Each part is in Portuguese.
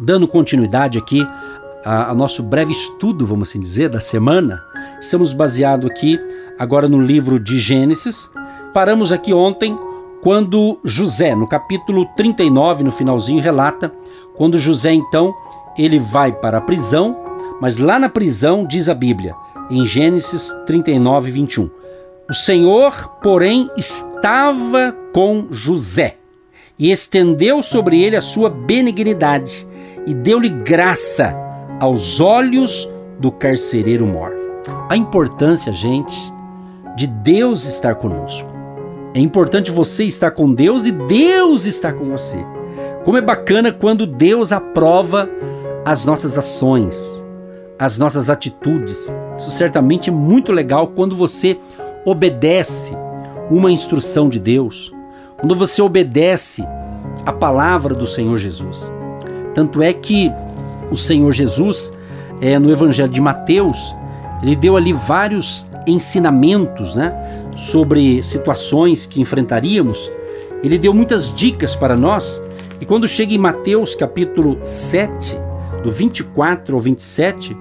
dando continuidade aqui a, a, nosso breve estudo, vamos assim dizer, da semana, estamos baseados aqui agora no livro de Gênesis. Paramos aqui ontem quando José, no capítulo 39, no finalzinho, relata quando José então ele vai para a prisão, mas lá na prisão diz a Bíblia, em Gênesis 39, 21. O Senhor, porém, estava com José e estendeu sobre ele a sua benignidade e deu-lhe graça aos olhos do carcereiro mor. A importância, gente, de Deus estar conosco. É importante você estar com Deus e Deus estar com você. Como é bacana quando Deus aprova as nossas ações, as nossas atitudes. Isso certamente é muito legal quando você obedece uma instrução de Deus, quando você obedece a palavra do Senhor Jesus. Tanto é que o Senhor Jesus, é, no Evangelho de Mateus, ele deu ali vários ensinamentos né, sobre situações que enfrentaríamos. Ele deu muitas dicas para nós. E quando chega em Mateus capítulo 7, do 24 ao 27,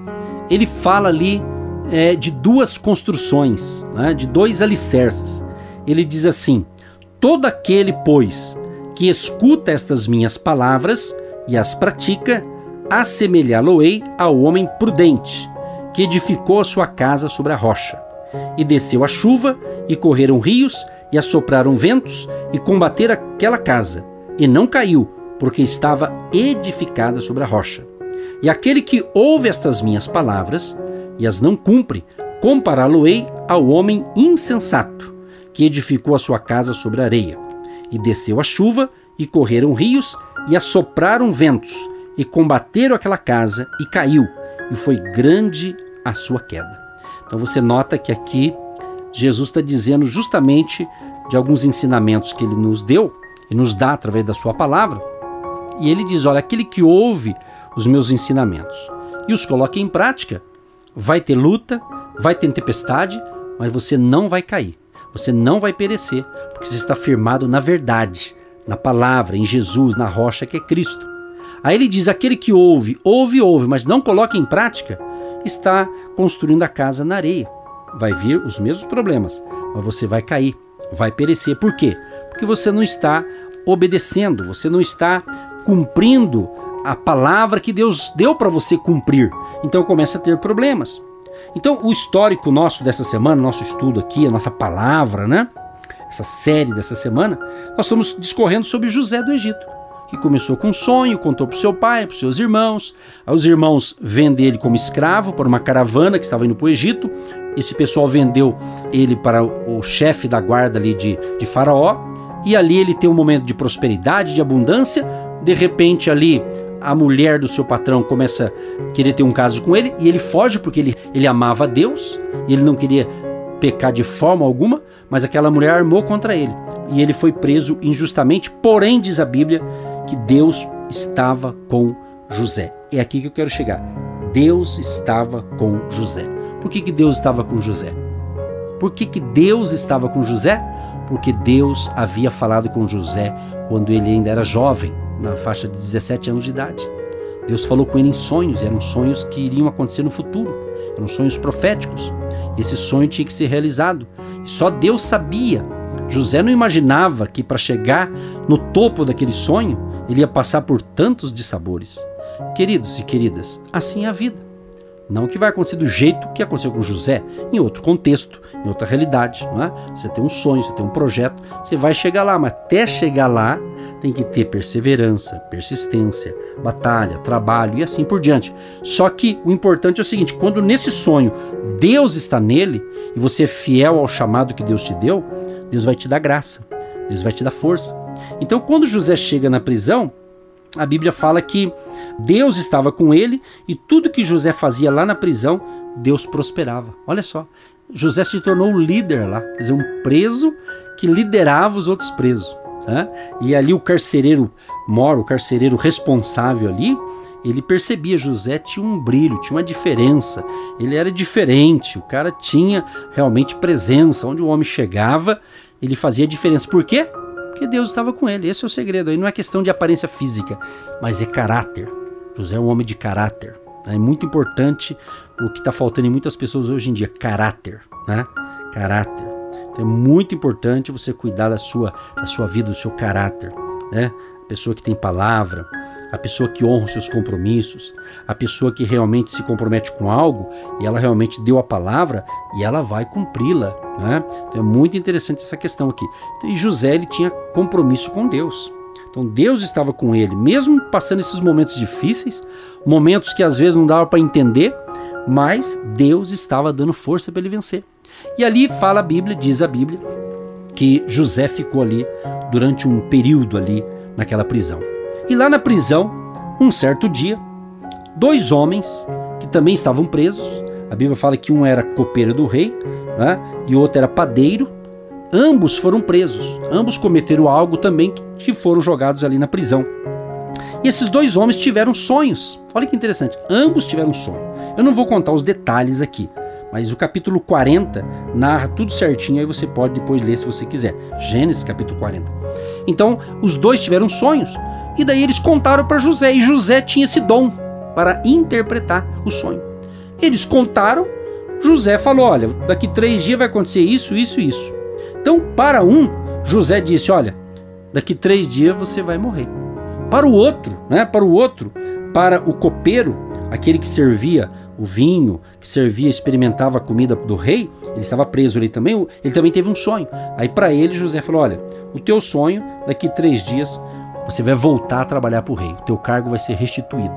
ele fala ali é, de duas construções, né, de dois alicerces. Ele diz assim: Todo aquele, pois, que escuta estas minhas palavras e as pratica, assemelhá-lo-ei ao homem prudente, que edificou a sua casa sobre a rocha. E desceu a chuva, e correram rios, e assopraram ventos, e combateram aquela casa, e não caiu, porque estava edificada sobre a rocha. E aquele que ouve estas minhas palavras, e as não cumpre, compará-lo-ei ao homem insensato, que edificou a sua casa sobre a areia. E desceu a chuva, e correram rios, e assopraram ventos, e combateram aquela casa, e caiu, e foi grande a sua queda. Então você nota que aqui Jesus está dizendo justamente de alguns ensinamentos que ele nos deu e nos dá através da sua palavra. E ele diz: Olha, aquele que ouve os meus ensinamentos e os coloca em prática, vai ter luta, vai ter tempestade, mas você não vai cair, você não vai perecer, porque você está firmado na verdade, na palavra, em Jesus, na rocha que é Cristo. Aí ele diz: aquele que ouve, ouve, ouve, mas não coloca em prática, está construindo a casa na areia. Vai vir os mesmos problemas, mas você vai cair, vai perecer. Por quê? Porque você não está obedecendo, você não está cumprindo a palavra que Deus deu para você cumprir. Então começa a ter problemas. Então, o histórico nosso dessa semana, nosso estudo aqui, a nossa palavra, né? Essa série dessa semana, nós estamos discorrendo sobre José do Egito, que começou com um sonho, contou para seu pai, para seus irmãos. Os irmãos vendem ele como escravo para uma caravana que estava indo para o Egito. Esse pessoal vendeu ele para o chefe da guarda ali de, de Faraó. E ali ele tem um momento de prosperidade, de abundância. De repente ali a mulher do seu patrão começa a querer ter um caso com ele e ele foge porque ele, ele amava Deus e ele não queria pecar de forma alguma, mas aquela mulher armou contra ele e ele foi preso injustamente. Porém, diz a Bíblia que Deus estava com José. É aqui que eu quero chegar. Deus estava com José. Por que, que Deus estava com José? Por que, que Deus estava com José? Porque Deus havia falado com José quando ele ainda era jovem, na faixa de 17 anos de idade. Deus falou com ele em sonhos, eram sonhos que iriam acontecer no futuro, eram sonhos proféticos. Esse sonho tinha que ser realizado. E só Deus sabia. José não imaginava que para chegar no topo daquele sonho, ele ia passar por tantos dissabores. Queridos e queridas, assim é a vida. Não que vai acontecer do jeito que aconteceu com José, em outro contexto, em outra realidade. Não é? Você tem um sonho, você tem um projeto, você vai chegar lá, mas até chegar lá tem que ter perseverança, persistência, batalha, trabalho e assim por diante. Só que o importante é o seguinte: quando nesse sonho Deus está nele e você é fiel ao chamado que Deus te deu, Deus vai te dar graça, Deus vai te dar força. Então, quando José chega na prisão, a Bíblia fala que Deus estava com ele e tudo que José fazia lá na prisão, Deus prosperava. Olha só, José se tornou o líder lá, quer dizer, um preso que liderava os outros presos. Né? E ali o carcereiro mor, o carcereiro responsável ali, ele percebia José tinha um brilho, tinha uma diferença. Ele era diferente, o cara tinha realmente presença. Onde o homem chegava, ele fazia diferença. Por quê? Porque Deus estava com ele. Esse é o segredo. Aí não é questão de aparência física, mas é caráter. José é um homem de caráter. É muito importante o que está faltando em muitas pessoas hoje em dia: caráter. Né? Caráter. Então é muito importante você cuidar da sua, da sua vida, do seu caráter. Né? A pessoa que tem palavra, a pessoa que honra os seus compromissos, a pessoa que realmente se compromete com algo e ela realmente deu a palavra e ela vai cumpri-la. Né? Então é muito interessante essa questão aqui. E José ele tinha compromisso com Deus. Então Deus estava com ele, mesmo passando esses momentos difíceis, momentos que às vezes não dava para entender, mas Deus estava dando força para ele vencer. E ali fala a Bíblia, diz a Bíblia, que José ficou ali durante um período ali naquela prisão. E lá na prisão, um certo dia, dois homens que também estavam presos, a Bíblia fala que um era copeiro do rei né, e o outro era padeiro, ambos foram presos, ambos cometeram algo também que foram jogados ali na prisão. E esses dois homens tiveram sonhos. Olha que interessante, ambos tiveram sonho. Eu não vou contar os detalhes aqui, mas o capítulo 40 narra tudo certinho, aí você pode depois ler se você quiser. Gênesis capítulo 40. Então, os dois tiveram sonhos. E daí eles contaram para José, e José tinha esse dom para interpretar o sonho. Eles contaram, José falou: Olha, daqui três dias vai acontecer isso, isso e isso. Então, para um, José disse: Olha, daqui três dias você vai morrer. Para o outro, né? Para o outro, para o copeiro, aquele que servia o vinho, que servia, experimentava a comida do rei, ele estava preso ali também, ele também teve um sonho. Aí para ele José falou: Olha, o teu sonho, daqui três dias você vai voltar a trabalhar para o rei, o teu cargo vai ser restituído.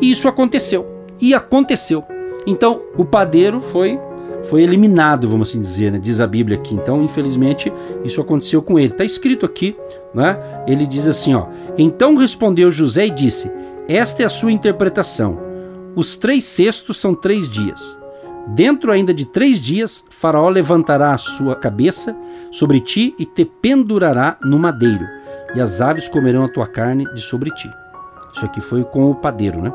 E isso aconteceu. E aconteceu. Então, o padeiro foi foi eliminado, vamos assim dizer, né? diz a Bíblia aqui. Então, infelizmente, isso aconteceu com ele. Está escrito aqui, né? ele diz assim: ó, Então respondeu José e disse: Esta é a sua interpretação. Os três cestos são três dias. Dentro ainda de três dias, Faraó levantará a sua cabeça sobre ti e te pendurará no madeiro e as aves comerão a tua carne de sobre ti. Isso aqui foi com o padeiro, né?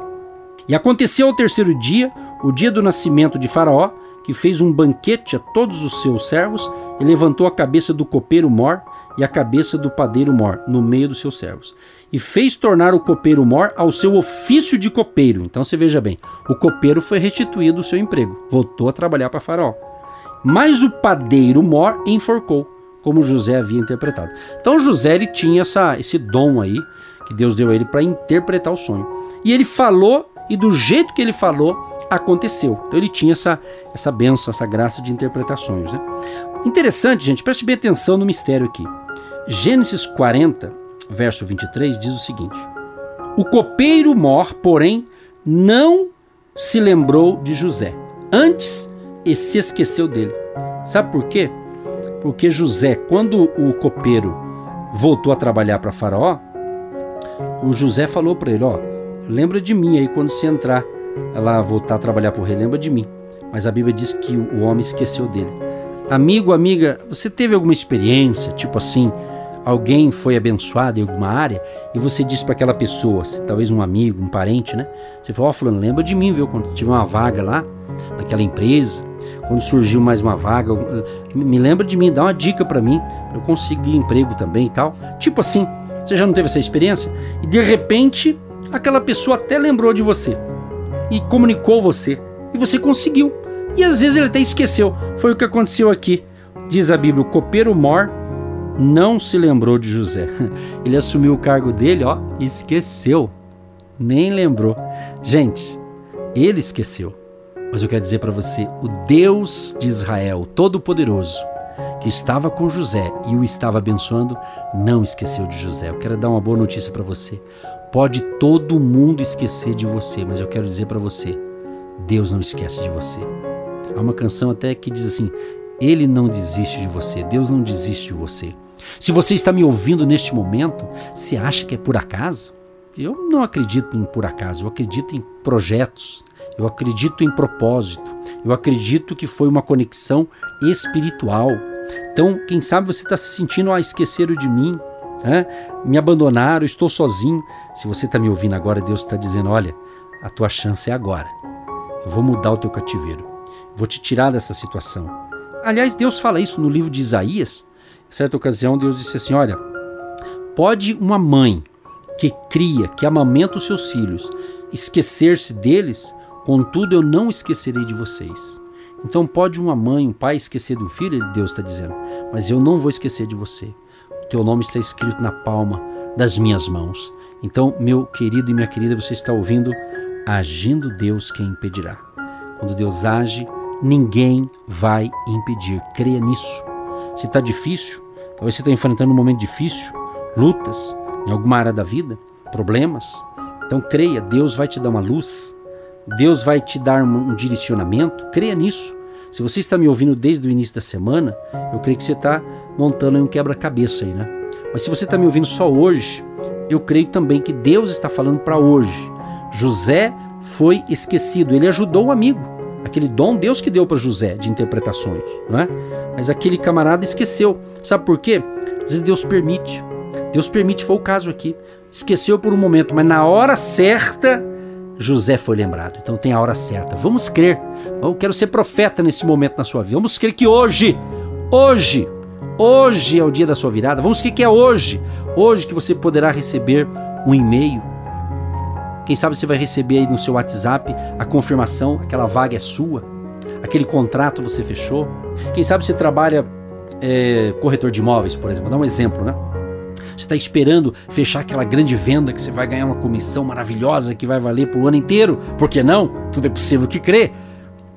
E aconteceu ao terceiro dia, o dia do nascimento de Faraó, que fez um banquete a todos os seus servos e levantou a cabeça do copeiro Mor e a cabeça do padeiro Mor no meio dos seus servos. E fez tornar o copeiro Mor ao seu ofício de copeiro. Então você veja bem, o copeiro foi restituído o seu emprego, voltou a trabalhar para Faraó. Mas o padeiro Mor enforcou como José havia interpretado. Então José ele tinha essa, esse dom aí que Deus deu a ele para interpretar o sonho. E ele falou e do jeito que ele falou aconteceu. Então ele tinha essa essa benção, essa graça de interpretações. Né? Interessante, gente, preste bem atenção no mistério aqui. Gênesis 40, verso 23 diz o seguinte: O copeiro mor, porém, não se lembrou de José. Antes, e se esqueceu dele. Sabe por quê? Porque José, quando o copeiro voltou a trabalhar para Faraó, o José falou para ele: Ó, lembra de mim aí quando você entrar lá voltar a trabalhar para o rei, lembra de mim. Mas a Bíblia diz que o homem esqueceu dele. Amigo, amiga, você teve alguma experiência, tipo assim, alguém foi abençoado em alguma área e você disse para aquela pessoa, talvez um amigo, um parente, né? Você falou: Ó, oh, Fulano, lembra de mim, viu? Quando tive uma vaga lá, naquela empresa quando surgiu mais uma vaga, me lembra de mim, dá uma dica para mim, eu conseguir emprego também e tal. Tipo assim, você já não teve essa experiência? E de repente, aquela pessoa até lembrou de você e comunicou você e você conseguiu. E às vezes ele até esqueceu. Foi o que aconteceu aqui. Diz a Bíblia: o copeiro Mor não se lembrou de José. Ele assumiu o cargo dele, ó, e esqueceu. Nem lembrou. Gente, ele esqueceu. Mas eu quero dizer para você: o Deus de Israel, Todo-Poderoso, que estava com José e o estava abençoando, não esqueceu de José. Eu quero dar uma boa notícia para você. Pode todo mundo esquecer de você, mas eu quero dizer para você: Deus não esquece de você. Há uma canção até que diz assim: Ele não desiste de você, Deus não desiste de você. Se você está me ouvindo neste momento, você acha que é por acaso? Eu não acredito em por acaso, eu acredito em projetos, eu acredito em propósito, eu acredito que foi uma conexão espiritual. Então, quem sabe você está se sentindo, ah, esqueceram de mim, né? me abandonaram, estou sozinho. Se você está me ouvindo agora, Deus está dizendo: olha, a tua chance é agora. Eu vou mudar o teu cativeiro, vou te tirar dessa situação. Aliás, Deus fala isso no livro de Isaías. Certa ocasião, Deus disse assim: olha, pode uma mãe que cria, que amamenta os seus filhos, esquecer-se deles, contudo eu não esquecerei de vocês. Então pode uma mãe, um pai esquecer do filho, Deus está dizendo, mas eu não vou esquecer de você. O teu nome está escrito na palma das minhas mãos. Então, meu querido e minha querida, você está ouvindo, agindo Deus quem impedirá. Quando Deus age, ninguém vai impedir. Creia nisso. Se está difícil, talvez você está enfrentando um momento difícil, lutas em alguma área da vida, problemas. Então creia, Deus vai te dar uma luz, Deus vai te dar um direcionamento. Creia nisso. Se você está me ouvindo desde o início da semana, eu creio que você está montando um quebra-cabeça aí, né? Mas se você está me ouvindo só hoje, eu creio também que Deus está falando para hoje. José foi esquecido, ele ajudou o amigo. Aquele dom Deus que deu para José de interpretações, não é? Mas aquele camarada esqueceu. Sabe por quê? Às vezes Deus permite. Deus permite, foi o caso aqui. Esqueceu por um momento, mas na hora certa José foi lembrado. Então tem a hora certa. Vamos crer. Eu quero ser profeta nesse momento na sua vida. Vamos crer que hoje, hoje, hoje é o dia da sua virada. Vamos crer que é hoje. Hoje que você poderá receber um e-mail. Quem sabe você vai receber aí no seu WhatsApp a confirmação, aquela vaga é sua, aquele contrato você fechou. Quem sabe você trabalha é, corretor de imóveis, por exemplo. Vou dar um exemplo, né? Você está esperando fechar aquela grande venda que você vai ganhar uma comissão maravilhosa que vai valer por um ano inteiro. Por que não? Tudo é possível que crê.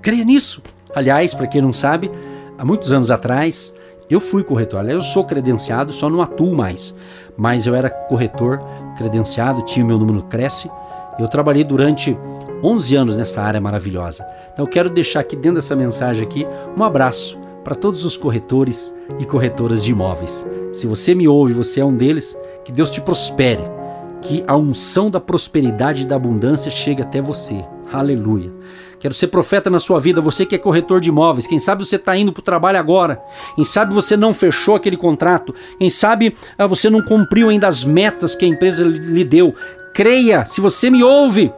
Creia nisso. Aliás, para quem não sabe, há muitos anos atrás eu fui corretor. Aliás, eu sou credenciado, só não atuo mais. Mas eu era corretor credenciado, tinha o meu número Cresce. Eu trabalhei durante 11 anos nessa área maravilhosa. Então eu quero deixar aqui dentro dessa mensagem aqui um abraço para todos os corretores e corretoras de imóveis. Se você me ouve, você é um deles, que Deus te prospere, que a unção da prosperidade e da abundância chegue até você. Aleluia. Quero ser profeta na sua vida, você que é corretor de imóveis. Quem sabe você está indo para o trabalho agora. Quem sabe você não fechou aquele contrato. Quem sabe ah, você não cumpriu ainda as metas que a empresa lhe deu. Creia, se você me ouve,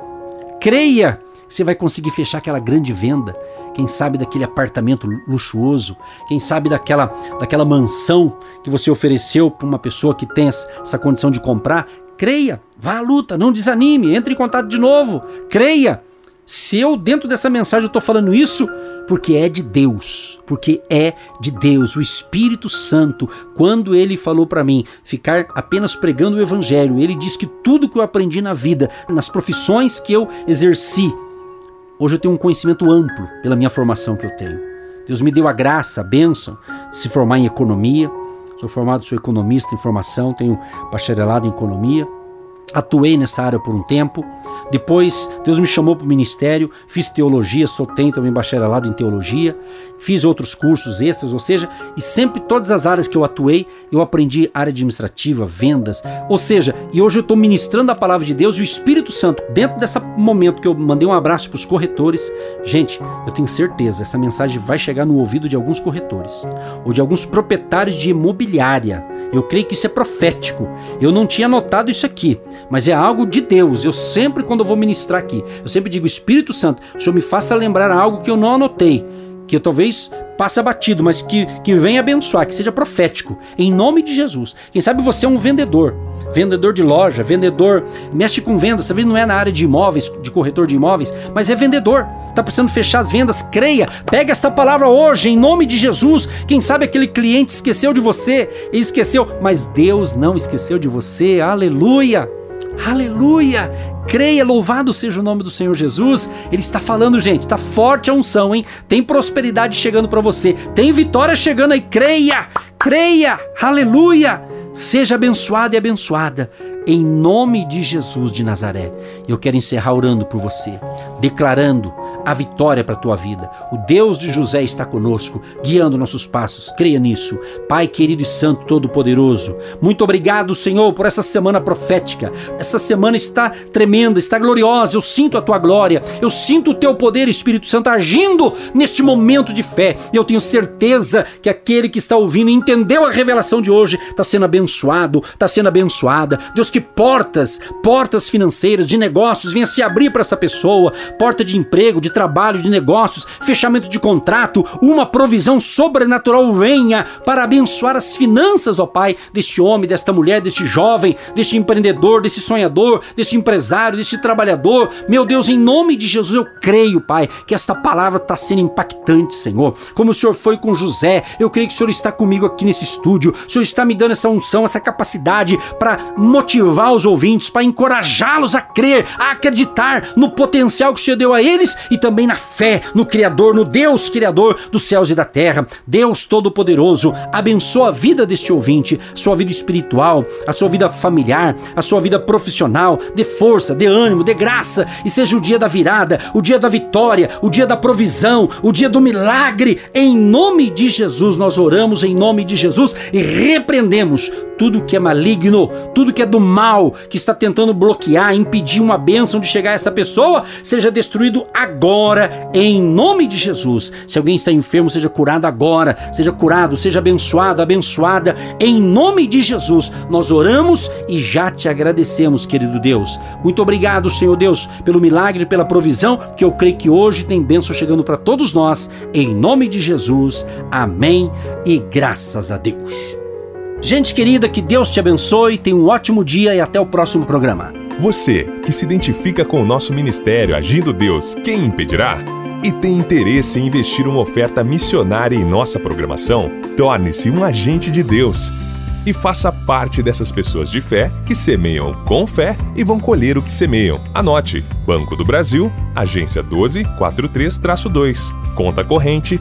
creia, você vai conseguir fechar aquela grande venda quem sabe daquele apartamento luxuoso, quem sabe daquela, daquela mansão que você ofereceu para uma pessoa que tem essa condição de comprar. Creia, vá à luta, não desanime, entre em contato de novo, creia. Se eu, dentro dessa mensagem, estou falando isso, porque é de Deus, porque é de Deus, o Espírito Santo, quando ele falou para mim ficar apenas pregando o Evangelho, ele diz que tudo que eu aprendi na vida, nas profissões que eu exerci, Hoje eu tenho um conhecimento amplo pela minha formação que eu tenho. Deus me deu a graça, a bênção de se formar em economia. Sou formado, sou economista em formação, tenho bacharelado em economia. Atuei nessa área por um tempo. Depois, Deus me chamou para o ministério, fiz teologia, sou tenho também bacharelado em teologia, fiz outros cursos extras, ou seja, e sempre todas as áreas que eu atuei, eu aprendi área administrativa, vendas, ou seja, e hoje eu estou ministrando a palavra de Deus e o Espírito Santo, dentro desse momento que eu mandei um abraço para os corretores, gente, eu tenho certeza, essa mensagem vai chegar no ouvido de alguns corretores, ou de alguns proprietários de imobiliária, eu creio que isso é profético, eu não tinha notado isso aqui, mas é algo de Deus. Eu sempre, quando eu vou ministrar aqui, eu sempre digo: Espírito Santo, o Senhor me faça lembrar algo que eu não anotei, que eu talvez passe batido, mas que, que venha abençoar, que seja profético, em nome de Jesus. Quem sabe você é um vendedor, vendedor de loja, vendedor, mexe com vendas, talvez não é na área de imóveis, de corretor de imóveis, mas é vendedor, está precisando fechar as vendas, creia, pega esta palavra hoje, em nome de Jesus. Quem sabe aquele cliente esqueceu de você, esqueceu, mas Deus não esqueceu de você, aleluia. Aleluia! Creia, louvado seja o nome do Senhor Jesus. Ele está falando, gente, está forte a unção, hein? Tem prosperidade chegando para você, tem vitória chegando aí. Creia! Creia! Aleluia! Seja abençoado e abençoada em nome de Jesus de Nazaré. Eu quero encerrar orando por você, declarando a vitória para a tua vida. O Deus de José está conosco, guiando nossos passos. Creia nisso. Pai querido e santo todo-poderoso, muito obrigado, Senhor, por essa semana profética. Essa semana está tremenda, está gloriosa. Eu sinto a tua glória. Eu sinto o teu poder, Espírito Santo, agindo neste momento de fé. E eu tenho certeza que aquele que está ouvindo entendeu a revelação de hoje, está sendo abençoado, está sendo abençoada. Deus que portas, portas financeiras, de negócios venha se abrir para essa pessoa, porta de emprego, de trabalho, de negócios, fechamento de contrato, uma provisão sobrenatural venha para abençoar as finanças, ó Pai, deste homem, desta mulher, deste jovem, deste empreendedor, desse sonhador, desse empresário, desse trabalhador. Meu Deus, em nome de Jesus eu creio, Pai, que esta palavra está sendo impactante, Senhor. Como o Senhor foi com José, eu creio que o Senhor está comigo aqui nesse estúdio. O Senhor está me dando essa unção, essa capacidade para motivar os ouvintes, para encorajá-los a crer, a acreditar no potencial que o Senhor deu a eles e também na fé no Criador, no Deus Criador dos céus e da terra. Deus Todo-Poderoso, abençoa a vida deste ouvinte, sua vida espiritual, a sua vida familiar, a sua vida profissional. Dê força, dê ânimo, dê graça e seja o dia da virada, o dia da vitória, o dia da provisão, o dia do milagre. Em nome de Jesus, nós oramos em nome de Jesus e repreendemos tudo que é maligno, tudo que é do mal, que está tentando bloquear, impedir uma bênção de chegar a essa pessoa, seja destruído agora, em nome de Jesus. Se alguém está enfermo, seja curado agora, seja curado, seja abençoado, abençoada, em nome de Jesus. Nós oramos e já te agradecemos, querido Deus. Muito obrigado, Senhor Deus, pelo milagre, pela provisão, que eu creio que hoje tem bênção chegando para todos nós, em nome de Jesus. Amém e graças a Deus. Gente querida, que Deus te abençoe, tenha um ótimo dia e até o próximo programa. Você que se identifica com o nosso ministério Agindo Deus, quem impedirá? E tem interesse em investir uma oferta missionária em nossa programação? Torne-se um agente de Deus e faça parte dessas pessoas de fé que semeiam com fé e vão colher o que semeiam. Anote: Banco do Brasil, agência 1243-2, conta corrente